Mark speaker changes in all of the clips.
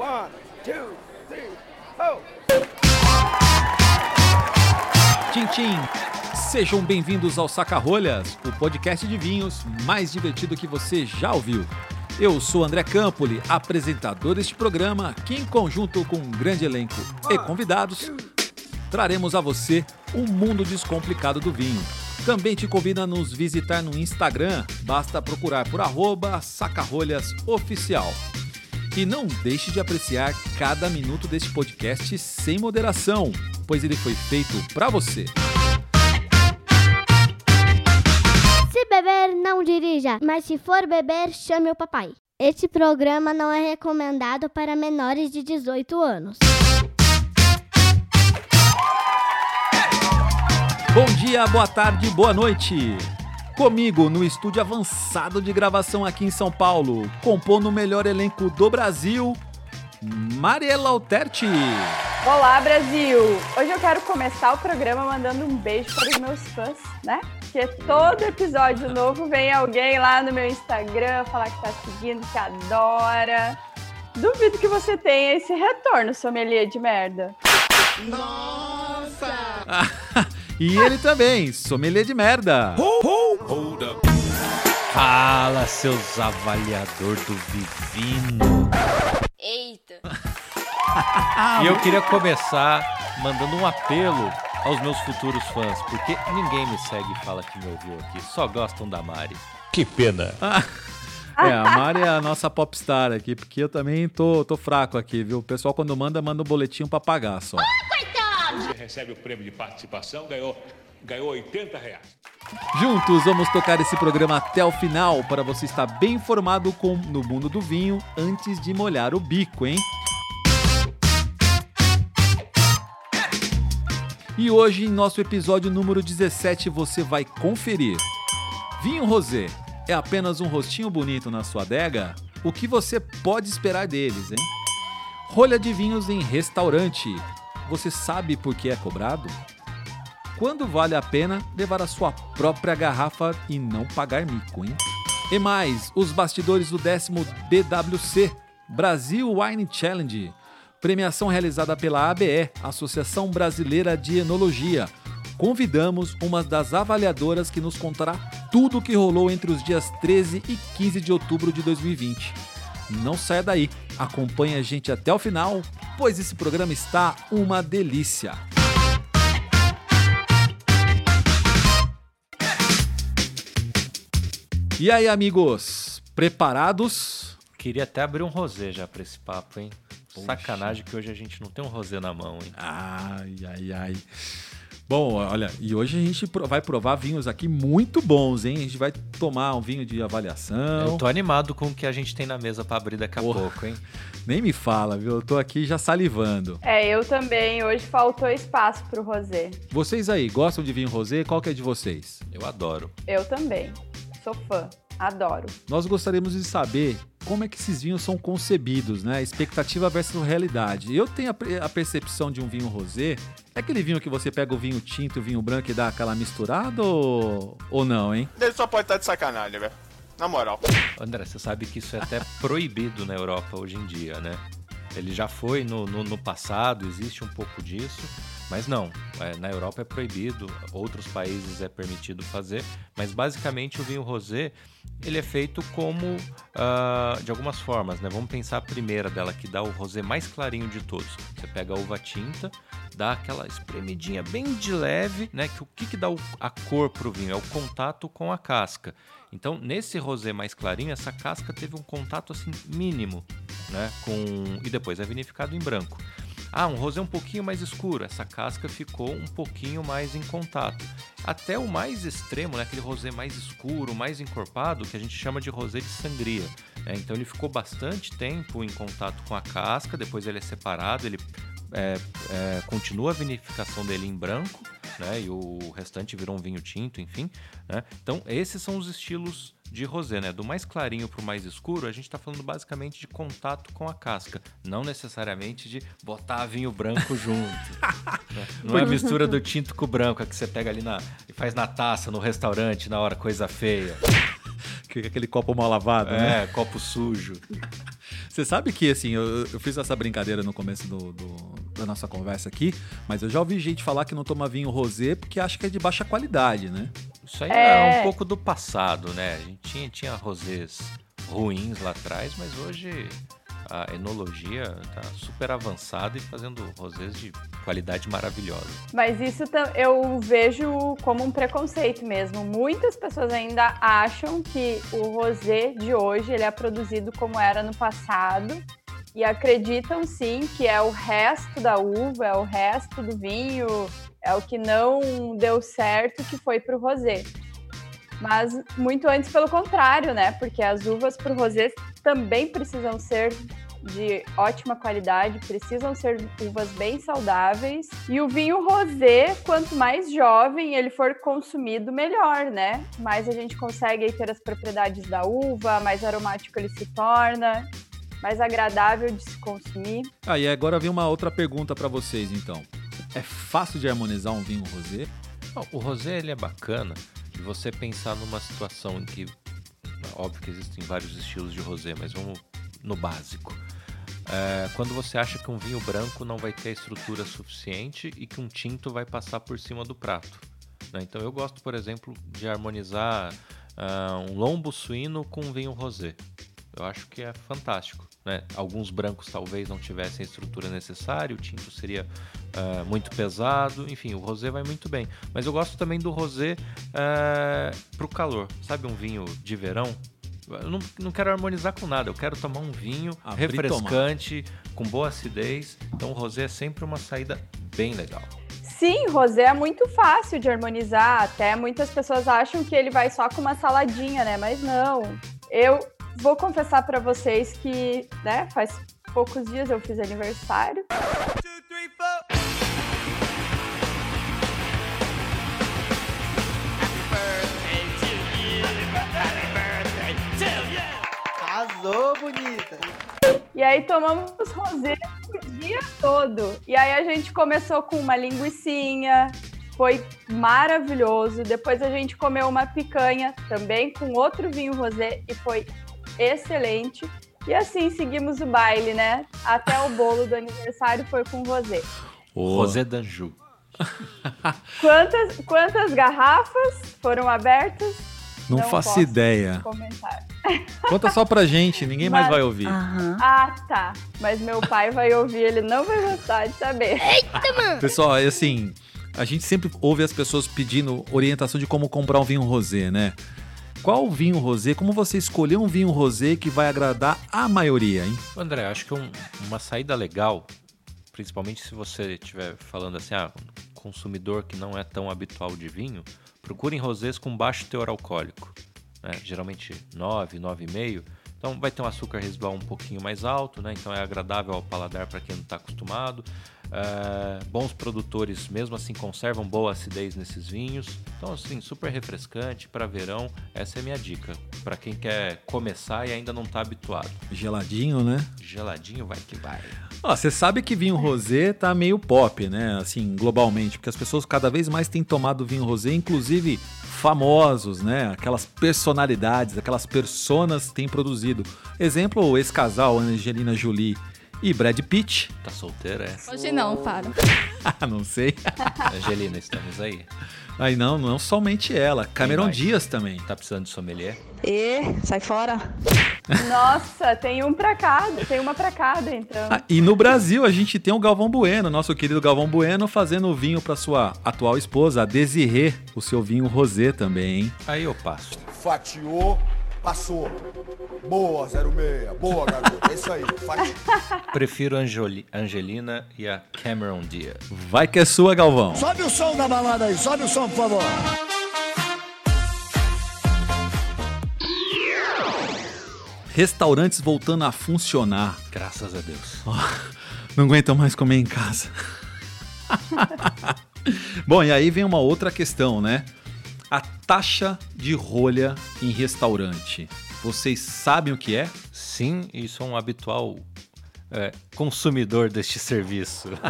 Speaker 1: One, two, three, oh!
Speaker 2: Tchim, tchim. Sejam bem-vindos ao Saca-Rolhas, o podcast de vinhos mais divertido que você já ouviu. Eu sou André Campoli, apresentador deste programa, que em conjunto com um grande elenco e convidados, traremos a você o mundo descomplicado do vinho. Também te convido a nos visitar no Instagram, basta procurar por arroba sacarolhasoficial. E não deixe de apreciar cada minuto deste podcast sem moderação, pois ele foi feito para você.
Speaker 3: Se beber, não dirija, mas se for beber, chame o papai. Este programa não é recomendado para menores de 18 anos.
Speaker 2: Bom dia, boa tarde, boa noite. Comigo no estúdio avançado de gravação aqui em São Paulo, compondo o melhor elenco do Brasil, Mariela Alterti.
Speaker 4: Olá, Brasil! Hoje eu quero começar o programa mandando um beijo para os meus fãs, né? Porque todo episódio novo vem alguém lá no meu Instagram falar que tá seguindo, que adora. Duvido que você tenha esse retorno, sommelier de merda.
Speaker 2: e ele também, sommelier de merda.
Speaker 5: Fala, seus avaliador do Vivino.
Speaker 6: Eita.
Speaker 5: E eu queria começar mandando um apelo aos meus futuros fãs, porque ninguém me segue e fala que me ouviu aqui, só gostam da Mari.
Speaker 7: Que pena.
Speaker 2: É, a Mari é a nossa popstar aqui, porque eu também tô, tô fraco aqui, viu? O pessoal quando manda, manda um boletim pra pagar só.
Speaker 7: Você recebe o prêmio de participação, ganhou, ganhou 80 reais.
Speaker 2: Juntos vamos tocar esse programa até o final para você estar bem informado com, no mundo do vinho antes de molhar o bico, hein? E hoje, em nosso episódio número 17, você vai conferir. Vinho rosé é apenas um rostinho bonito na sua adega? O que você pode esperar deles, hein? Rolha de vinhos em restaurante. Você sabe por que é cobrado? Quando vale a pena levar a sua própria garrafa e não pagar mico, hein? E mais, os bastidores do décimo BWC, Brasil Wine Challenge, premiação realizada pela ABE, Associação Brasileira de Enologia. Convidamos uma das avaliadoras que nos contará tudo o que rolou entre os dias 13 e 15 de outubro de 2020. Não saia daí, acompanhe a gente até o final, pois esse programa está uma delícia. E aí, amigos, preparados?
Speaker 5: Queria até abrir um rosé já pra esse papo, hein? Sacanagem que hoje a gente não tem um rosé na mão, hein?
Speaker 2: Ai, ai, ai. Bom, olha, e hoje a gente vai provar vinhos aqui muito bons, hein? A gente vai tomar um vinho de avaliação.
Speaker 5: Eu tô animado com o que a gente tem na mesa pra abrir daqui a
Speaker 2: Porra.
Speaker 5: pouco, hein?
Speaker 2: Nem me fala, viu? Eu tô aqui já salivando.
Speaker 4: É, eu também. Hoje faltou espaço pro rosé.
Speaker 2: Vocês aí, gostam de vinho rosé? Qual que é de vocês?
Speaker 5: Eu adoro.
Speaker 4: Eu também. Sou fã. Adoro.
Speaker 2: Nós gostaríamos de saber como é que esses vinhos são concebidos, né? Expectativa versus realidade. Eu tenho a, percepção de um vinho rosé. É aquele vinho que você pega o vinho tinto e o vinho branco e dá aquela misturada ou, ou não, hein?
Speaker 1: Ele só pode estar de sacanagem, velho. Na moral.
Speaker 5: André, você sabe que isso é até proibido na Europa hoje em dia, né? Ele já foi no, no, no passado, existe um pouco disso, mas não. é, na Europa é proibido, outros países é permitido fazer, mas basicamente o vinho rosé ele é feito como ah, de algumas formas, né? Vamos pensar a primeira dela que dá o rosé mais clarinho de todos. Você pega a uva tinta, dá aquela espremidinha bem de leve, né? Que o que, que dá o- a cor pro vinho é o contato com a casca. Então, nesse rosé mais clarinho, essa casca teve um contato assim mínimo, né? Com e depois é vinificado em branco. Ah, um rosé um pouquinho mais escuro, essa casca ficou um pouquinho mais em contato. Até o mais extremo, né, aquele rosé mais escuro, mais encorpado, que a gente chama de rosé de sangria. né? então ele ficou bastante tempo em contato com a casca, depois ele é separado, ele é, é, continua a vinificação dele em branco, né, e o restante virou um vinho tinto, enfim. né? Então esses são os estilos de rosé, né? Do mais clarinho para o mais escuro, a gente está falando basicamente de contato com a casca, não necessariamente de botar vinho branco junto. né? Não é a mistura do tinto com o branco, a que você pega ali na e faz na taça no restaurante na hora coisa feia.
Speaker 2: Que- Aquele copo mal lavado, né?
Speaker 5: É, copo sujo.
Speaker 2: Você sabe que, assim, eu, eu fiz essa brincadeira no começo do, do- da nossa conversa aqui, mas eu já ouvi gente falar que não toma vinho rosé porque acha que é de baixa qualidade, né?
Speaker 5: Isso aí
Speaker 4: É.
Speaker 5: é um pouco do passado, né? A gente tinha, tinha rosés ruins lá atrás, mas hoje a enologia tá super avançada e fazendo rosés de qualidade maravilhosa.
Speaker 4: Mas isso eu vejo como um preconceito mesmo. Muitas pessoas ainda acham que o rosé de hoje ele é produzido como era no passado e acreditam sim que é o resto da uva, é o resto do vinho, é o que não deu certo que foi para o rosé. Mas muito antes pelo contrário, né? Porque as uvas para o rosé também precisam ser de ótima qualidade, precisam ser uvas bem saudáveis. E o vinho rosé, quanto mais jovem ele for consumido, melhor, né? Mais a gente consegue ter as propriedades da uva, mais aromático ele se torna, mais agradável de se consumir.
Speaker 2: Ah, e agora vem uma outra pergunta pra vocês, então. É fácil de harmonizar um vinho rosé?
Speaker 5: O rosé ele é bacana de você pensar numa situação em que, óbvio que existem vários estilos de rosé, mas vamos no básico. É, quando você acha que um vinho branco não vai ter a estrutura suficiente e que um tinto vai passar por cima do prato. né? Então eu gosto, por exemplo, de harmonizar ah, um lombo suíno com um vinho rosé. Eu acho que é fantástico. Né? Alguns brancos talvez não tivessem a estrutura necessária, o tinto seria ah, muito pesado, enfim, o rosé vai muito bem. Mas eu gosto também do rosé ah, pro calor. Sabe um vinho de verão? Eu não, não quero harmonizar com nada, eu quero tomar um vinho refrescante, com boa acidez. Então o rosé é sempre uma saída bem legal.
Speaker 4: Sim, rosé é muito fácil de harmonizar. Até muitas pessoas acham que ele vai só com uma saladinha, né? Mas não. Eu vou confessar pra vocês que, né, faz poucos dias eu fiz aniversário.
Speaker 6: Arrasou, bonita.
Speaker 4: E aí tomamos rosé o dia todo. E aí a gente começou com uma linguiçinha, foi maravilhoso. Depois a gente comeu uma picanha também com outro vinho rosé e foi excelente. E assim seguimos o baile, né? Até o bolo do aniversário foi com rosé.
Speaker 5: Rosé d'Anjou.
Speaker 4: Quantas, quantas garrafas foram abertas?
Speaker 2: Não,
Speaker 4: Não
Speaker 2: faço
Speaker 4: posso.
Speaker 2: ideia.
Speaker 4: Comentar.
Speaker 2: Conta só pra gente, ninguém mais
Speaker 4: Mas-
Speaker 2: vai ouvir.
Speaker 4: Ah, tá. Mas meu pai vai ouvir, ele não vai gostar de saber.
Speaker 2: Pessoal, é assim, a gente sempre ouve as pessoas pedindo orientação de como comprar um vinho rosé, né? Qual vinho rosé? Como você escolher um vinho rosé que vai agradar a maioria, hein?
Speaker 5: André, acho que um- uma saída legal, principalmente se você estiver falando assim, ah, consumidor que não é tão habitual de vinho, procurem rosés com baixo teor alcoólico. né? Geralmente 9, 9,5. Então vai ter um açúcar residual um pouquinho mais alto, né? Então é agradável ao paladar para quem não está acostumado. É, bons produtores, mesmo assim, conservam boa acidez nesses vinhos. Então, assim, super refrescante para verão. Essa é a minha dica. Para quem quer começar e ainda não está habituado.
Speaker 2: Geladinho, né?
Speaker 5: Geladinho vai que vai.
Speaker 2: Ó, você sabe que vinho rosé tá meio pop, né? Assim, globalmente, porque as pessoas cada vez mais têm tomado vinho rosé, inclusive famosos, né? Aquelas personalidades, aquelas personas têm produzido. Exemplo, esse casal, Angelina Jolie e Brad Pitt.
Speaker 5: Tá solteira, é?
Speaker 8: Hoje não, para.
Speaker 2: Não sei.
Speaker 5: Angelina, estamos aí.
Speaker 2: Aí não, não somente ela, Cameron? Dias também.
Speaker 5: Tá precisando de sommelier?
Speaker 6: E sai fora.
Speaker 4: Nossa, tem um pra cada, tem uma pra cada, então.
Speaker 2: Ah, e no Brasil a gente tem o Galvão Bueno, nosso querido Galvão Bueno, fazendo o vinho para sua atual esposa, a Desirê, o seu vinho rosé também, hein?
Speaker 5: Aí eu passo.
Speaker 9: Fatiou, passou. Boa, 06. Boa, garoto. É isso aí. Fatiou.
Speaker 5: Prefiro Angeli- Angelina e a Cameron Diaz.
Speaker 2: Vai que é sua, Galvão.
Speaker 9: Sobe o som da balada aí. Sobe o som, por favor.
Speaker 2: Restaurantes voltando a funcionar.
Speaker 5: Graças a Deus.
Speaker 2: Não aguentam mais comer em casa. Bom, e aí vem uma outra questão, né? A taxa de rolha em restaurante. Vocês sabem o que é?
Speaker 5: Sim, e sou um habitual é, consumidor deste serviço.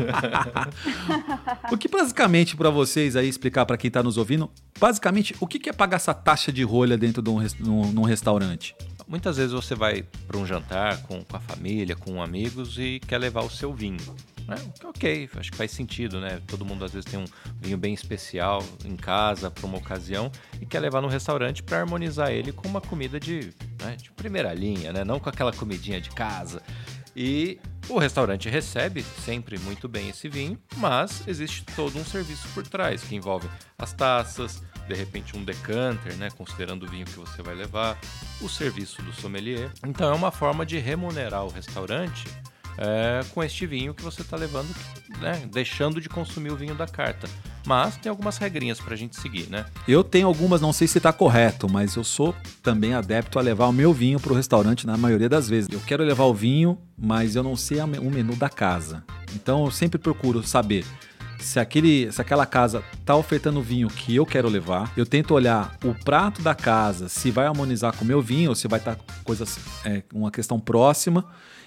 Speaker 2: O que basicamente, para vocês aí explicar para quem tá nos ouvindo, basicamente, o que é pagar essa taxa de rolha dentro de um, num- num restaurante?
Speaker 5: muitas vezes você vai para um jantar com, com a família, com amigos e quer levar o seu vinho. Né? Ok, acho que faz sentido, né? Todo mundo às vezes tem um vinho bem especial em casa para uma ocasião e quer levar no restaurante para harmonizar ele com uma comida de, né, de primeira linha, né? Não com aquela comidinha de casa. E o restaurante recebe sempre muito bem esse vinho, mas existe todo um serviço por trás que envolve as taças, de repente um decanter, né, considerando o vinho que você vai levar, o serviço do sommelier. Então é uma forma de remunerar o restaurante é, com este vinho que você está levando, né, deixando de consumir o vinho da carta. Mas tem algumas regrinhas para a gente seguir, né?
Speaker 2: Eu tenho algumas, não sei se está correto, mas eu sou também adepto a levar o meu vinho para o restaurante na maioria das vezes. Eu quero levar o vinho, mas eu não sei o menu da casa. Então eu sempre procuro saber se, aquele, se aquela casa tá ofertando o vinho que eu quero levar, eu tento olhar o prato da casa, se vai harmonizar com o meu vinho, ou se vai estar tá coisas, é, uma questão próxima.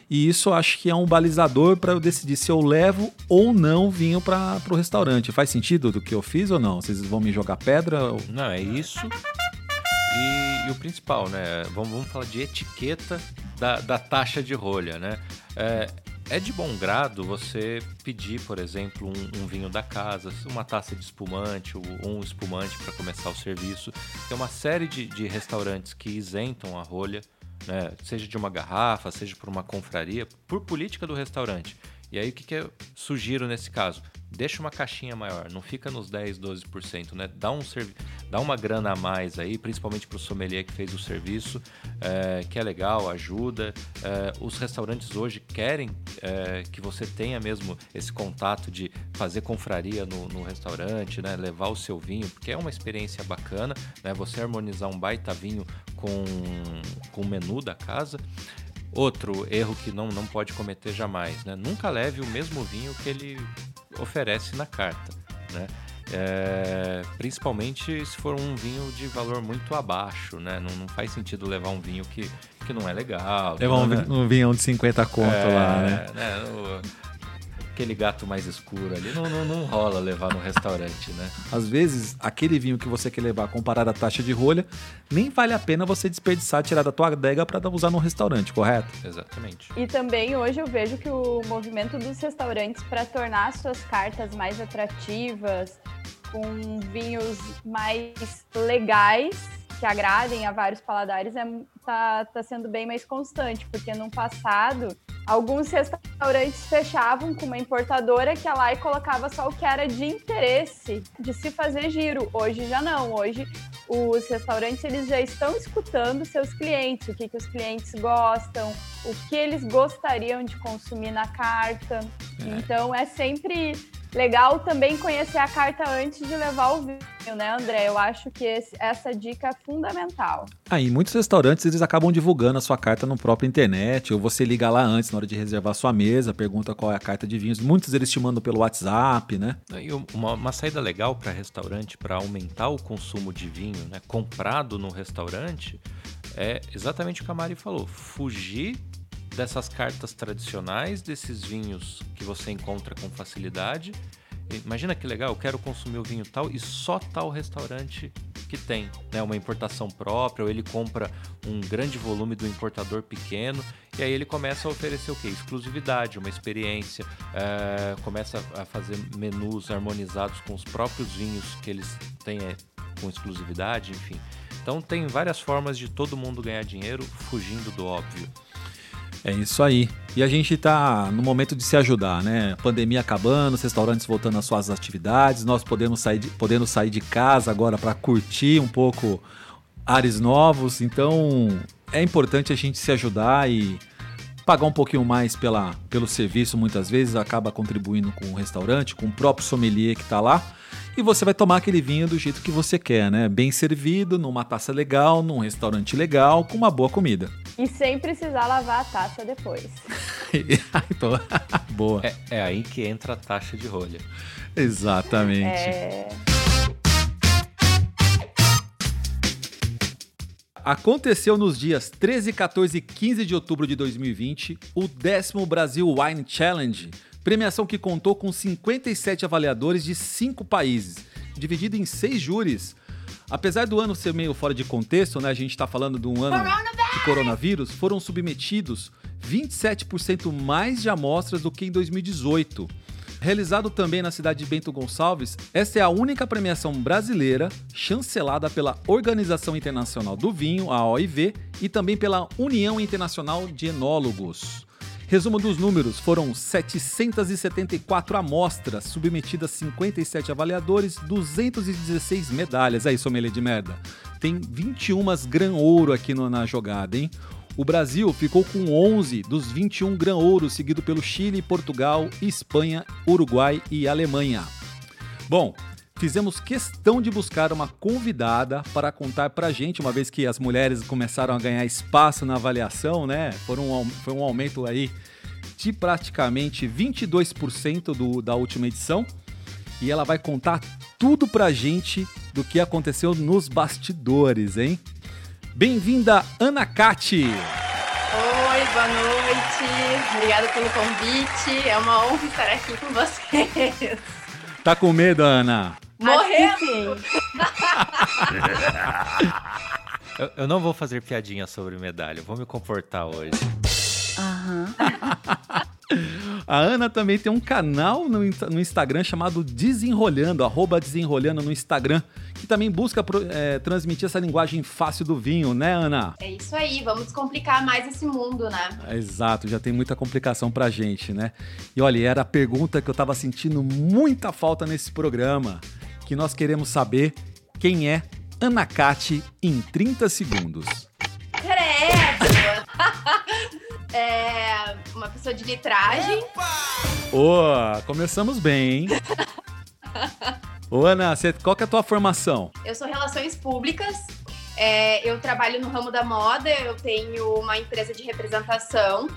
Speaker 2: E isso acho que é um balizador para eu decidir se eu levo ou não vinho para o restaurante. Faz sentido do que eu fiz ou não? Vocês vão me jogar pedra? Ou...
Speaker 5: Não, é isso. E, e, o principal, né? Vamos, vamos falar de etiqueta da, da taxa de rolha, né? É, é de bom grado você pedir, por exemplo, um, um vinho da casa, uma taça de espumante ou um espumante para começar o serviço. Tem uma série de, de restaurantes que isentam a rolha, né? seja de uma garrafa, seja por uma confraria, por política do restaurante. E aí o que, que eu sugiro nesse caso? deixa uma caixinha maior, não fica nos 10, 12%, né? Dá, um servi dá uma grana a mais aí, principalmente para o sommelier que fez o serviço, é, que é legal, ajuda. É, os restaurantes hoje querem é, que você tenha mesmo esse contato de fazer confraria no, no, restaurante, né? Levar o seu vinho, porque é uma experiência bacana, né? Você harmonizar um baita vinho com, com o menu da casa. Outro erro que não, não pode cometer jamais, né? Nunca leve o mesmo vinho que ele oferece na carta, né? É, principalmente se for um vinho de valor muito abaixo, né? Não, não faz sentido levar um vinho que, que não é legal.
Speaker 2: Levar um, né? um vinho de 50 conto é, lá, né?
Speaker 5: né? O, aquele gato mais escuro ali, não, não, não rola levar no restaurante, né?
Speaker 2: Às vezes, aquele vinho que você quer levar comparado à taxa de rolha, nem vale a pena você desperdiçar, tirar da tua adega para usar no restaurante, correto?
Speaker 5: Exatamente.
Speaker 4: E também hoje eu vejo que o movimento dos restaurantes para tornar suas cartas mais atrativas, com vinhos mais legais, que agradem a vários paladares, é, tá, tá sendo bem mais constante, porque no passado alguns restaurantes fechavam com uma importadora que ia lá e colocava só o que era de interesse de se fazer giro. Hoje já não. Hoje os restaurantes eles já estão escutando seus clientes, o que, que os clientes gostam, o que eles gostariam de consumir na carta. É. Então é sempre legal também conhecer a carta antes de levar o vinho, né, André? Eu acho que esse, essa dica é fundamental.
Speaker 2: Aí, ah, muitos restaurantes eles acabam divulgando a sua carta no próprio internet, ou você liga lá antes na hora de reservar sua mesa, pergunta qual é a carta de vinhos. Muitos eles te mandam pelo WhatsApp, né?
Speaker 5: E uma, uma saída legal para restaurante para aumentar o consumo de vinho, né, comprado no restaurante, é exatamente o que a Mari falou: fugir dessas cartas tradicionais, desses vinhos que você encontra com facilidade. Imagina que legal, eu quero consumir o vinho tal e só tal restaurante que tem, né? Uma importação própria, ou ele compra um grande volume do importador pequeno e aí ele começa a oferecer o que? Exclusividade, uma experiência, é, começa a fazer menus harmonizados com os próprios vinhos que eles têm é, com exclusividade, enfim. Então tem várias formas de todo mundo ganhar dinheiro fugindo do óbvio.
Speaker 2: É isso aí. E a gente está no momento de se ajudar, né? Pandemia acabando, os restaurantes voltando às suas atividades, nós podemos sair de, podendo sair de casa agora para curtir um pouco ares novos. Então é importante a gente se ajudar e pagar um pouquinho mais pela, pelo serviço, muitas vezes acaba contribuindo com o restaurante, com o próprio sommelier que está lá e você vai tomar aquele vinho do jeito que você quer, né? Bem servido, numa taça legal, num restaurante legal, com uma boa comida.
Speaker 4: E sem precisar lavar a taça depois.
Speaker 2: boa.
Speaker 5: É, é, aí que entra a taxa de rolha.
Speaker 2: Exatamente. É... Aconteceu nos dias 13, 14 e 15 de outubro de 2020 o décimo Brasil Wine Challenge, Premiação que contou com 57 avaliadores de cinco países, dividido em seis júris. Apesar do ano ser meio fora de contexto, né? A gente está falando de um ano de coronavírus, foram submetidos 27% mais de amostras do que em 2018. Realizado também na cidade de Bento Gonçalves, esta é a única premiação brasileira chancelada pela Organização Internacional do Vinho, a OIV, e também pela União Internacional de Enólogos. Resumo dos números: foram 774 amostras, submetidas 57 avaliadores, 216 medalhas. Aí, sommelier de merda. Tem 21 Gran Ouro aqui no, na jogada, hein? O Brasil ficou com 11 dos 21 Gran Ouro, seguido pelo Chile, Portugal, Espanha, Uruguai e Alemanha. Bom, fizemos questão de buscar uma convidada para contar pra gente, uma vez que as mulheres começaram a ganhar espaço na avaliação, né? Foram um, foi um aumento aí de praticamente 22% do, da última edição. E ela vai contar tudo pra gente do que aconteceu nos bastidores, hein? Bem-vinda, Ana Cati!
Speaker 8: Oi, boa noite. Obrigada pelo convite. É uma honra estar aqui com vocês.
Speaker 2: Tá com medo, Ana?
Speaker 8: Morrendo!
Speaker 5: Eu, eu não vou fazer piadinha sobre medalha, eu vou me comportar hoje.
Speaker 2: A Ana também tem um canal no, no Instagram chamado Desenrolhando, arroba Desenrolhando no Instagram, que também busca é, transmitir essa linguagem fácil do vinho, né, Ana?
Speaker 8: É isso aí, vamos descomplicar mais esse mundo, né?
Speaker 2: Exato, já tem muita complicação pra gente, né? E olha, era a pergunta que eu tava sentindo muita falta nesse programa, que nós queremos saber quem é Ana Cati em 30 segundos.
Speaker 8: Credo! é uma pessoa de litragem.
Speaker 2: Ô, começamos bem, hein? Ô, Ana, qual que é a tua formação?
Speaker 8: Eu sou Relações Públicas. é, eu trabalho no ramo da moda. Eu tenho uma empresa de representação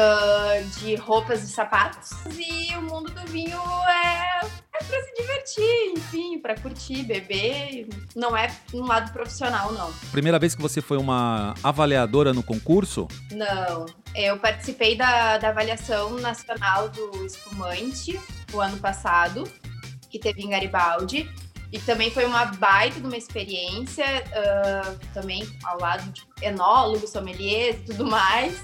Speaker 8: ah, de roupas e sapatos. E o mundo do vinho é, é para se divertir, enfim, para curtir, beber. Não é um lado profissional, não.
Speaker 2: Primeira vez que você foi uma avaliadora no concurso?
Speaker 8: Não. Eu participei da, da avaliação nacional do espumante o ano passado, que teve em Garibaldi. E também foi uma baita de uma experiência, ah, também ao lado de enólogos, sommeliers e tudo mais.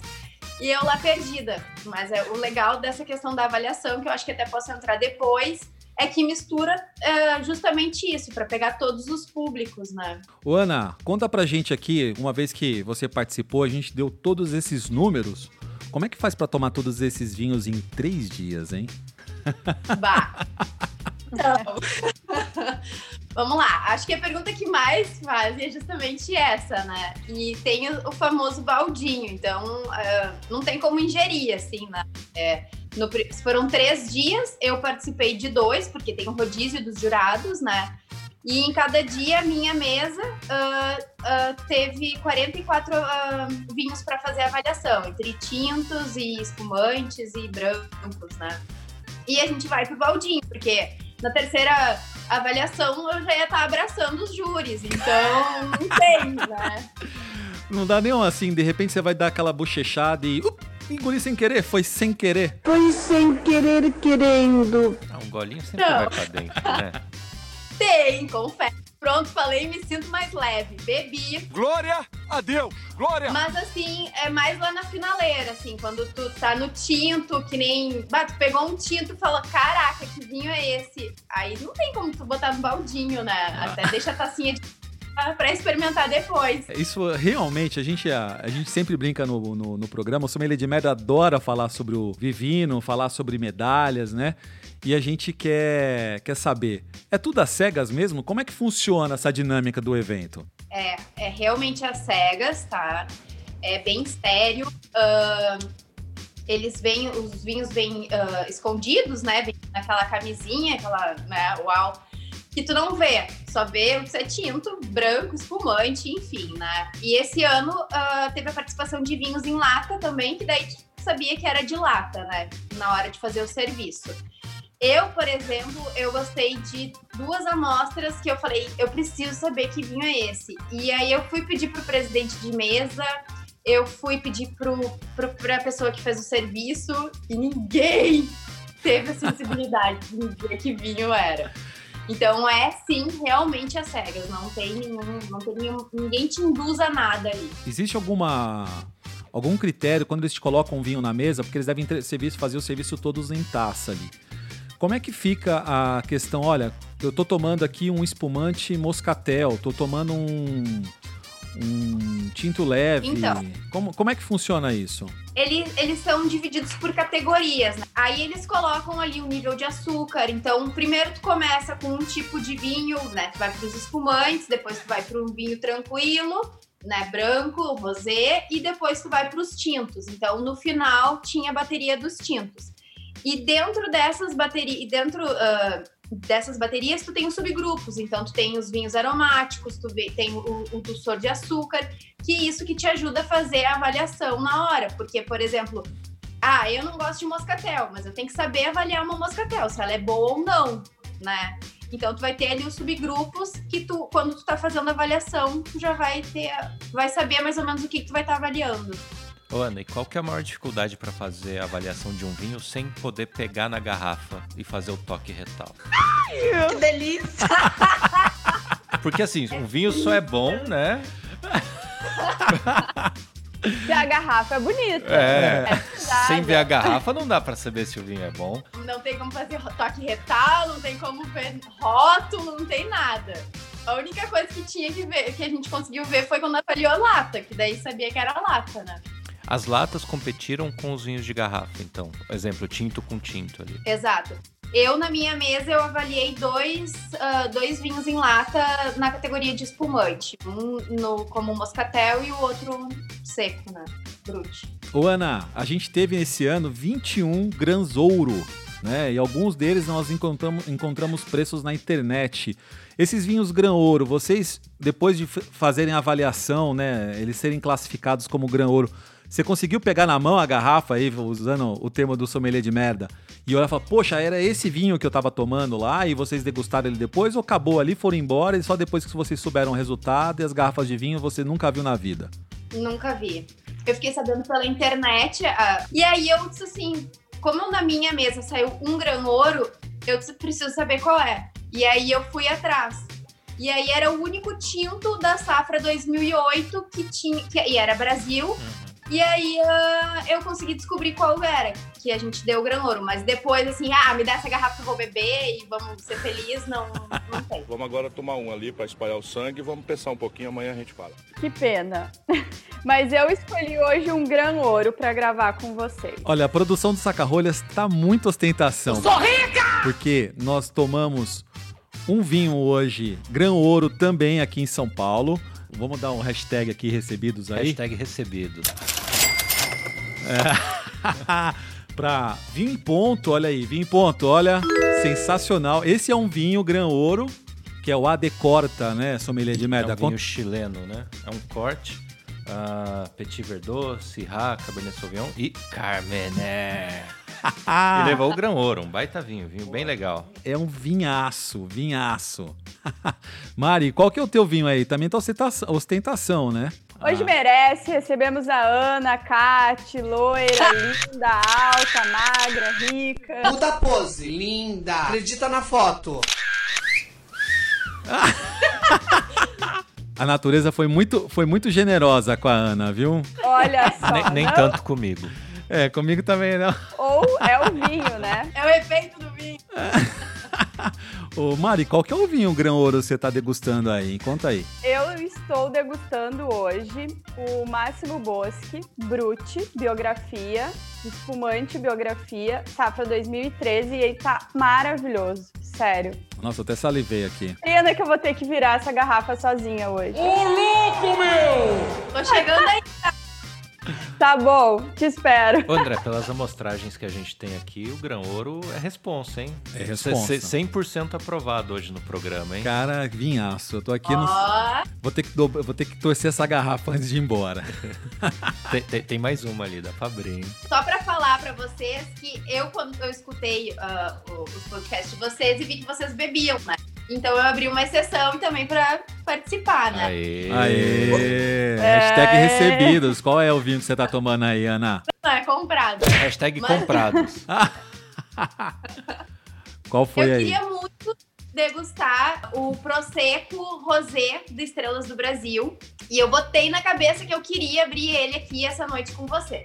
Speaker 8: E eu lá perdida. Mas é o legal dessa questão da avaliação, que eu acho que até posso entrar depois, é que mistura ah, justamente isso, para pegar todos os públicos, né?
Speaker 2: Ô, Ana, conta pra gente aqui, uma vez que você participou, a gente deu todos esses números. Como é que faz pra tomar todos esses vinhos em três dias, hein?
Speaker 8: Bah. Então, vamos lá. Acho que a pergunta que mais fazem é justamente essa, né? E tem o, o famoso baldinho. Então, ah, não tem como ingerir, assim, né? É, no foram três dias, eu participei de dois, porque tem o rodízio dos jurados, né? E em cada dia, minha mesa ah, ah, teve 44 ah, vinhos para fazer a avaliação, entre tintos e espumantes e brancos, né? E a gente vai pro baldinho, porque na terceira avaliação eu já ia estar abraçando os júris, então não tem, né?
Speaker 2: Não dá nenhum assim, de repente você vai dar aquela bochechada e. Up, engoli sem querer, foi sem querer.
Speaker 6: Foi sem querer querendo.
Speaker 5: Ah, um golinho sempre
Speaker 8: Não.
Speaker 5: vai pra dentro, né?
Speaker 8: Tem, confesso. Pronto, falei, me sinto mais leve. Bebi,
Speaker 9: Glória a Deus! Glória!
Speaker 8: mas assim, é mais lá na finaleira, assim, quando tu tá no tinto, que nem. Bah, tu pegou um tinto e falou: caraca, que vinho é esse? Aí não tem como tu botar no baldinho, né? Até deixa a tacinha de. pra experimentar depois.
Speaker 2: Isso realmente, a gente, a, a gente sempre brinca no, no, no programa. O Sommelier de Merda adora falar sobre o Vivino, falar sobre medalhas, né? E a gente quer, quer saber, é tudo às cegas mesmo? Como é que funciona essa dinâmica do evento?
Speaker 8: É, é realmente às cegas, tá? É bem sério. Ahn, eles vêm, os vinhos vêm ah, escondidos, né? Vem naquela camisinha, aquela, né, uau, que tu não vê. Só vê o que é tinto, branco, espumante, enfim, né? E esse ano ah, teve a participação de vinhos em lata também, que daí sabia que era de lata, né? Na hora de fazer o serviço. Eu, por exemplo, eu gostei de duas amostras que eu falei, eu preciso saber que vinho é esse. E aí eu fui pedir pro presidente de mesa, eu fui pedir pro, pro, pra pessoa que fez o serviço e ninguém teve a sensibilidade de dizer que vinho era. Então é sim, realmente as regras. Não tem nenhum. Não tem nenhum. Ninguém te induz a nada ali.
Speaker 2: Existe alguma. Algum critério quando eles te colocam vinho na mesa, porque eles devem ter serviço, fazer o serviço todos em taça ali. Como é que fica a questão? Olha, eu tô tomando aqui um espumante moscatel, tô tomando um, um tinto leve.
Speaker 8: Então.
Speaker 2: Como, como é que funciona isso?
Speaker 8: Eles, eles são divididos por categorias, né? Aí eles colocam ali o nível de açúcar. Então, primeiro tu começa com um tipo de vinho, né? Tu vai para os espumantes, depois tu vai para um vinho tranquilo, né? Branco, rosé, e depois tu vai para os tintos. Então, no final, tinha a bateria dos tintos. E dentro dessas baterias, dentro ah, dessas baterias, tu tem os subgrupos. Então, tu tem os vinhos aromáticos, tu tem o, o dulçor de açúcar, que isso que te ajuda a fazer a avaliação na hora. Porque, por exemplo, ah, eu não gosto de moscatel, mas eu tenho que saber avaliar uma moscatel, se ela é boa ou não, né? Então tu vai ter ali os subgrupos que tu, quando tu tá fazendo a avaliação, tu já vai ter, vai saber mais ou menos o que, que tu vai estar avaliando.
Speaker 5: Ô, Ana, e qual que é a maior dificuldade para fazer a avaliação de um vinho sem poder pegar na garrafa e fazer o toque retal?
Speaker 6: Que delícia!
Speaker 5: Porque assim, um vinho só é bom, né?
Speaker 4: E a garrafa é bonita.
Speaker 5: É.
Speaker 4: pesada.
Speaker 5: Sem ver a garrafa não dá para saber se o vinho é bom.
Speaker 8: Não tem como fazer toque retal, não tem como ver rótulo, não tem nada. A única coisa que tinha que ver, que a gente conseguiu ver foi quando avaliou a lata, que daí sabia que era lata, né?
Speaker 5: As latas competiram com os vinhos de garrafa, então. Exemplo, tinto com tinto ali.
Speaker 8: Exato. Eu, na minha mesa, eu avaliei dois, ah, dois vinhos em lata na categoria de espumante. Um no, como moscatel e o outro seco, né? Brute.
Speaker 2: Ô Ana, a gente teve esse ano 21 grãos ouro, né? E alguns deles nós encontramos, encontramos preços na internet. Esses vinhos grão ouro, vocês, depois de fazerem a avaliação, né? Eles serem classificados como grão ouro, você conseguiu pegar na mão a garrafa aí, usando o termo do sommelier de merda, e olhar e falar, poxa, era esse vinho que eu tava tomando lá e vocês degustaram ele depois ou acabou ali, foram embora e só depois que vocês souberam o resultado e as garrafas de vinho você nunca viu na vida?
Speaker 8: Nunca vi. Eu fiquei sabendo pela internet. ah, e aí eu disse assim: como na minha mesa saiu um grão ouro, eu disse, preciso saber qual é. E aí eu fui atrás. E aí era o único tinto da safra 2008 que tinha. Que, e era Brasil. E aí ah, eu consegui descobrir qual era, que a gente deu o grão ouro. Mas depois, assim, ah, me dá essa garrafa que eu vou beber e vamos ser felizes, não, não tem.
Speaker 10: Vamos agora tomar um ali para espalhar o sangue. Vamos pensar um pouquinho, amanhã a gente fala.
Speaker 4: Que pena. Mas eu escolhi hoje um grão ouro pra gravar com vocês.
Speaker 2: Olha, a produção do Saca-Rolhas tá muito ostentação.
Speaker 6: Sou rica!
Speaker 2: Porque nós tomamos um vinho hoje, grão ouro também aqui em São Paulo. Vamos dar um hashtag aqui recebidos aí.
Speaker 5: Hashtag recebido.
Speaker 2: pra vinho em ponto, olha aí, vinho em ponto, olha, sensacional. Esse é um vinho grão ouro, que é o AD Corta, né, sommelier de
Speaker 5: É
Speaker 2: merda.
Speaker 5: um vinho chileno, né? É um corte. ah, Petit Verdot, Syrah, Cabernet Sauvignon e Carmené. E levou o grão ouro, um baita vinho, vinho bem legal.
Speaker 2: É um vinhaço, vinhaço. Mari, qual que é o teu vinho aí? Também tá ostentação, ostentação né?
Speaker 4: Hoje
Speaker 2: Ah.
Speaker 4: merece, recebemos a Ana, a Kate, loira, linda, alta, magra, rica.
Speaker 6: Muda a pose, linda. Acredita na foto.
Speaker 2: A natureza foi muito, foi muito generosa com a Ana, viu?
Speaker 4: Olha só.
Speaker 5: nem nem tanto comigo.
Speaker 2: É, comigo também não.
Speaker 4: Ou é o vinho, né?
Speaker 8: É o efeito do vinho.
Speaker 2: Ô, Mari, qual que é o vinho grão ouro que você tá degustando aí? Conta aí.
Speaker 4: Eu estou degustando hoje o Máximo Bosque Brute Biografia, espumante biografia, safra 2013 e ele tá maravilhoso, sério.
Speaker 2: Nossa, eu até salivei aqui.
Speaker 4: Pena que eu vou ter que virar essa garrafa sozinha hoje.
Speaker 8: Tô chegando aí.
Speaker 4: Tá bom, te espero.
Speaker 5: Ô, André, pelas amostragens que a gente tem aqui, o grão ouro é responsa, hein?
Speaker 2: É responsa.
Speaker 5: C- c- 100% aprovado hoje no programa, hein?
Speaker 2: Cara, vinhaço. Eu tô aqui no.
Speaker 8: Ó,
Speaker 2: Vou ter, que do- vou ter que torcer essa garrafa antes de ir embora.
Speaker 5: Tem, tem- tem mais uma ali, dá pra abrir, hein?
Speaker 8: Só pra falar pra vocês que eu, quando eu escutei o- os podcasts de vocês e vi que vocês bebiam, né? Então eu abri uma exceção também pra participar, né?
Speaker 5: Aê!
Speaker 2: Aê! Hashtag recebidos. Qual é o vinho que você tá tomando aí, Ana?
Speaker 8: Não é comprado.
Speaker 5: Hashtag
Speaker 8: Mas-
Speaker 5: comprados.
Speaker 2: Qual foi
Speaker 8: eu
Speaker 2: aí?
Speaker 8: queria muito degustar o Prosecco Rosé do Estrelas do Brasil. E eu botei na cabeça que eu queria abrir ele aqui essa noite com vocês.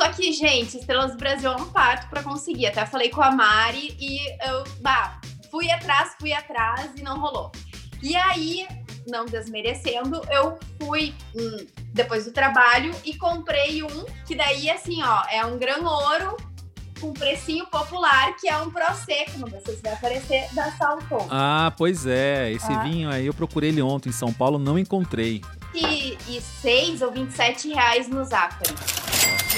Speaker 8: Só que, gente, Estrelas do Brasil é um parto para conseguir. Até falei com a Mari e eu, bah, fui atrás, fui atrás e não rolou. E aí, não desmerecendo, eu fui hum, depois do trabalho e comprei um que daí, assim, ó, é um grão ouro com precinho popular, que é um Prosecco, não sei se vai aparecer, da Salton.
Speaker 2: Ah, pois é. Esse
Speaker 8: Ah.
Speaker 2: vinho aí eu procurei ele ontem em São Paulo, não encontrei.
Speaker 8: E, e 6 ou 27 reais no Zafari.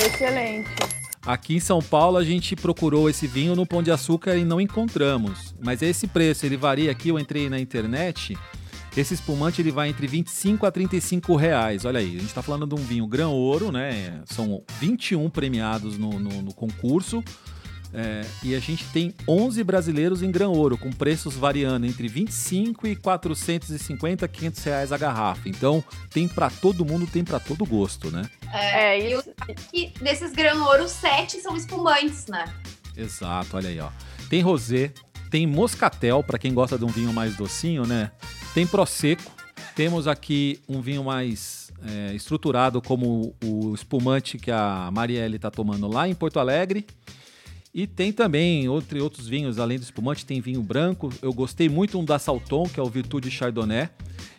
Speaker 4: Excelente.
Speaker 2: Aqui em São Paulo a gente procurou esse vinho no Pão de Açúcar e não encontramos. Mas esse preço, ele varia aqui, eu entrei na internet. Esse espumante ele vai entre 25 a 35 reais. Olha aí, a gente está falando de um vinho grão ouro, né? São 21 premiados no, no- no concurso. É, e a gente tem 11 brasileiros em grão ouro, com preços variando entre 25 e 450, 500 reais a garrafa. Então, tem para todo mundo, tem para todo gosto, né?
Speaker 8: É, e o- e desses grão ouro, 7 são espumantes, né?
Speaker 2: Exato, olha aí, ó. Tem rosé, tem moscatel, para quem gosta de um vinho mais docinho, né? Tem prosecco. Temos aqui um vinho mais é, estruturado, como o espumante que a Marielle tá tomando lá em Porto Alegre. E tem também outro, outros vinhos, além do espumante, tem vinho branco. Eu gostei muito um da Salton, que é o Virtude Chardonnay.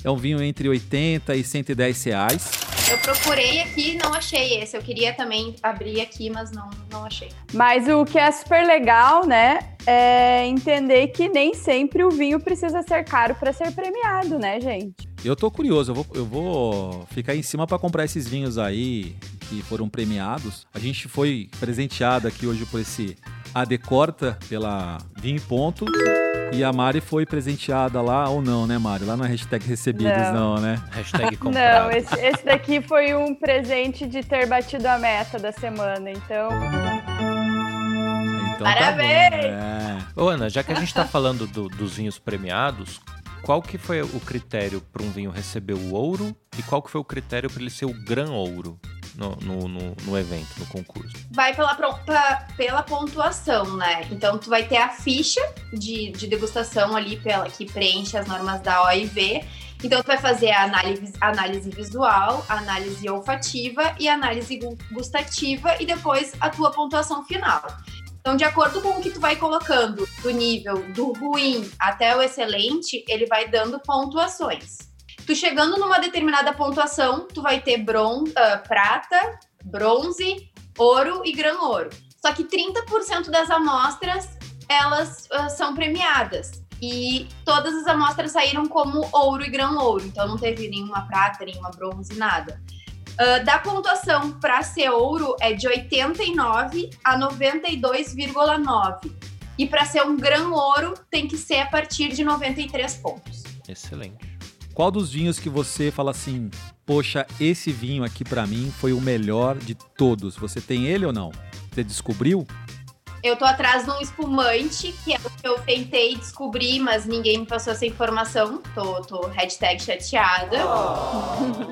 Speaker 2: É um vinho entre 80 e 110 reais.
Speaker 8: Eu procurei aqui e não achei esse. Eu queria também abrir aqui, mas não, não achei.
Speaker 4: Mas o que é super legal, né, é entender que nem sempre o vinho precisa ser caro para ser premiado, né, gente?
Speaker 2: Eu tô curioso, eu vou, eu vou ficar em cima para comprar esses vinhos aí que foram premiados. A gente foi presenteado aqui hoje por esse AD Corta pela Vinho e Ponto. E a Mari foi presenteada lá, ou não, né, Mari? Lá na hashtag recebidos, não,
Speaker 4: Não.
Speaker 2: né?
Speaker 5: Hashtag
Speaker 4: Não, esse, esse daqui foi um presente de ter batido a meta da semana, então.
Speaker 2: Então
Speaker 8: Parabéns!
Speaker 2: tá bom. É.
Speaker 5: Ô, Ana, já que a gente tá falando do- dos vinhos premiados, qual que foi o critério para um vinho receber o ouro e qual que foi o critério para ele ser o gran ouro no, no, no- no evento, no concurso?
Speaker 8: Vai pela, pra- pela pontuação, né? Então, tu vai ter a ficha de, de degustação ali pela, que preenche as normas da OIV. Então, tu vai fazer a análise, análise visual, análise olfativa e análise gu- gustativa e depois a tua pontuação final. Então, de acordo com o que tu vai colocando, do nível do ruim até o excelente, ele vai dando pontuações. Tu chegando numa determinada pontuação, tu vai ter bron ah, prata, bronze, ouro e grão ouro. Só que 30% das amostras, elas ah, são premiadas. E todas as amostras saíram como ouro e grão ouro. Então não teve nenhuma prata, nenhuma bronze, nada. Ah, da pontuação para ser ouro é de 89 a 92,9. E para ser um grão ouro tem que ser a partir de 93 pontos.
Speaker 5: Excelente.
Speaker 2: Qual dos vinhos que você fala assim, poxa, esse vinho aqui pra mim foi o melhor de todos? Você tem ele ou não? Você descobriu?
Speaker 8: Eu tô atrás de um espumante, que é o que eu tentei descobrir, mas ninguém me passou essa informação. Tô, tô hashtag chateada.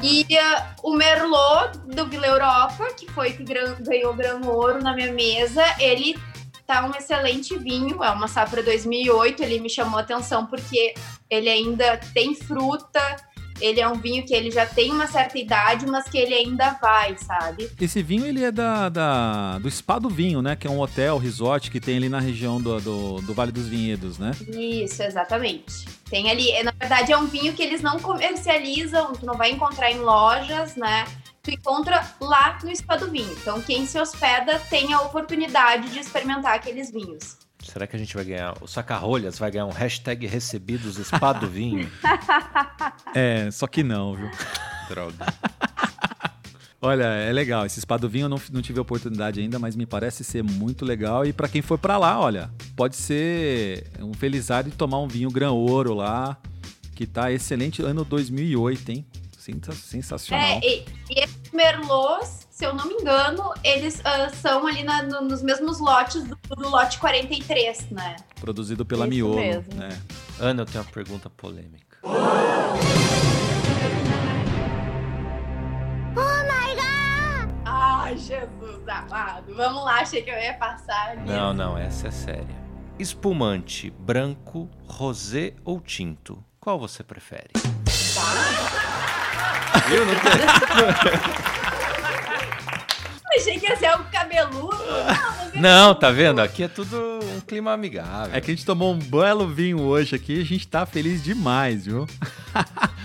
Speaker 8: E ah, o Merlot do Vila Europa, que foi que ganhou Gran Ouro na minha mesa, ele tá um excelente vinho. É uma safra 2008, ele me chamou a atenção porque ele ainda tem fruta. Ele é um vinho que ele já tem uma certa idade, mas que ele ainda vai, sabe?
Speaker 2: Esse vinho ele é da, da- do Spa do Vinho, né? Que é um hotel, resort que tem ali na região do, do, do Vale dos Vinhedos, né?
Speaker 8: Isso, exatamente. Tem ali, é, na verdade é um vinho que eles não comercializam, tu não vai encontrar em lojas, né? Tu encontra lá no Spa do Vinho. Então quem se hospeda tem a oportunidade de experimentar aqueles vinhos.
Speaker 5: Será que a gente vai ganhar? O Sacarrolhas vai ganhar um hashtag recebidos spa do vinho?
Speaker 2: É, só que não, viu?
Speaker 5: Droga.
Speaker 2: Olha, é legal. Esse Spa do Vinho eu não, não tive a oportunidade ainda, mas me parece ser muito legal. E pra quem for pra lá, olha, pode ser um felizardo de tomar um vinho Gran Ouro lá, que tá excelente. Ano 2008, hein? Sensa- Sensacional.
Speaker 8: É, e, e esses merlots, se eu não me engano, eles ah, são ali na- no- nos mesmos lotes do, do lote 43, né?
Speaker 2: Produzido pela
Speaker 8: Isso
Speaker 2: Miolo.
Speaker 8: mesmo.
Speaker 2: né?
Speaker 5: Ana, eu tenho uma pergunta polêmica.
Speaker 8: Ai, Jesus amado. Vamos lá, achei que eu ia passar.
Speaker 5: Não, não, essa é séria. espumante branco, rosé ou tinto? Qual você prefere?
Speaker 8: Viu? Não Achei que ia ser algo cabeludo. Não,
Speaker 5: não, tá vendo? Aqui é tudo um clima amigável.
Speaker 2: É que a gente tomou um belo vinho hoje aqui e a gente tá feliz demais, viu?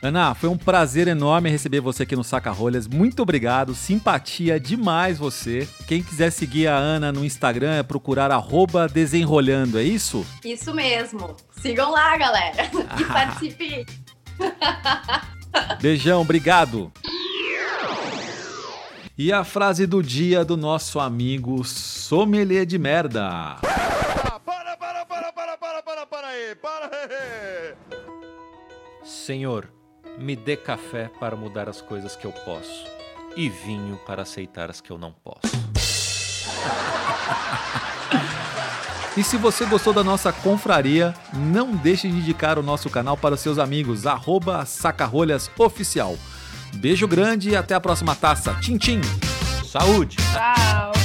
Speaker 2: Ana, foi um prazer enorme receber você aqui no Saca Rolhas. Muito obrigado, simpatia demais você. Quem quiser seguir a Ana no Instagram é procurar arroba desenrolhando, é isso?
Speaker 8: Isso mesmo. Sigam lá, galera. E participe.
Speaker 2: Beijão, obrigado. E a frase do dia do nosso amigo sommelier de merda.
Speaker 10: Para, para, para, para, para, para, para, aí, para aí.
Speaker 5: Senhor, me dê café para mudar as coisas que eu posso e vinho para aceitar as que eu não posso.
Speaker 2: E se você gostou da nossa confraria, não deixe de indicar o nosso canal para os seus amigos, arroba sacarolhasoficial. Beijo grande e até a próxima taça. Tchim, tchim. Saúde!
Speaker 4: Tchau!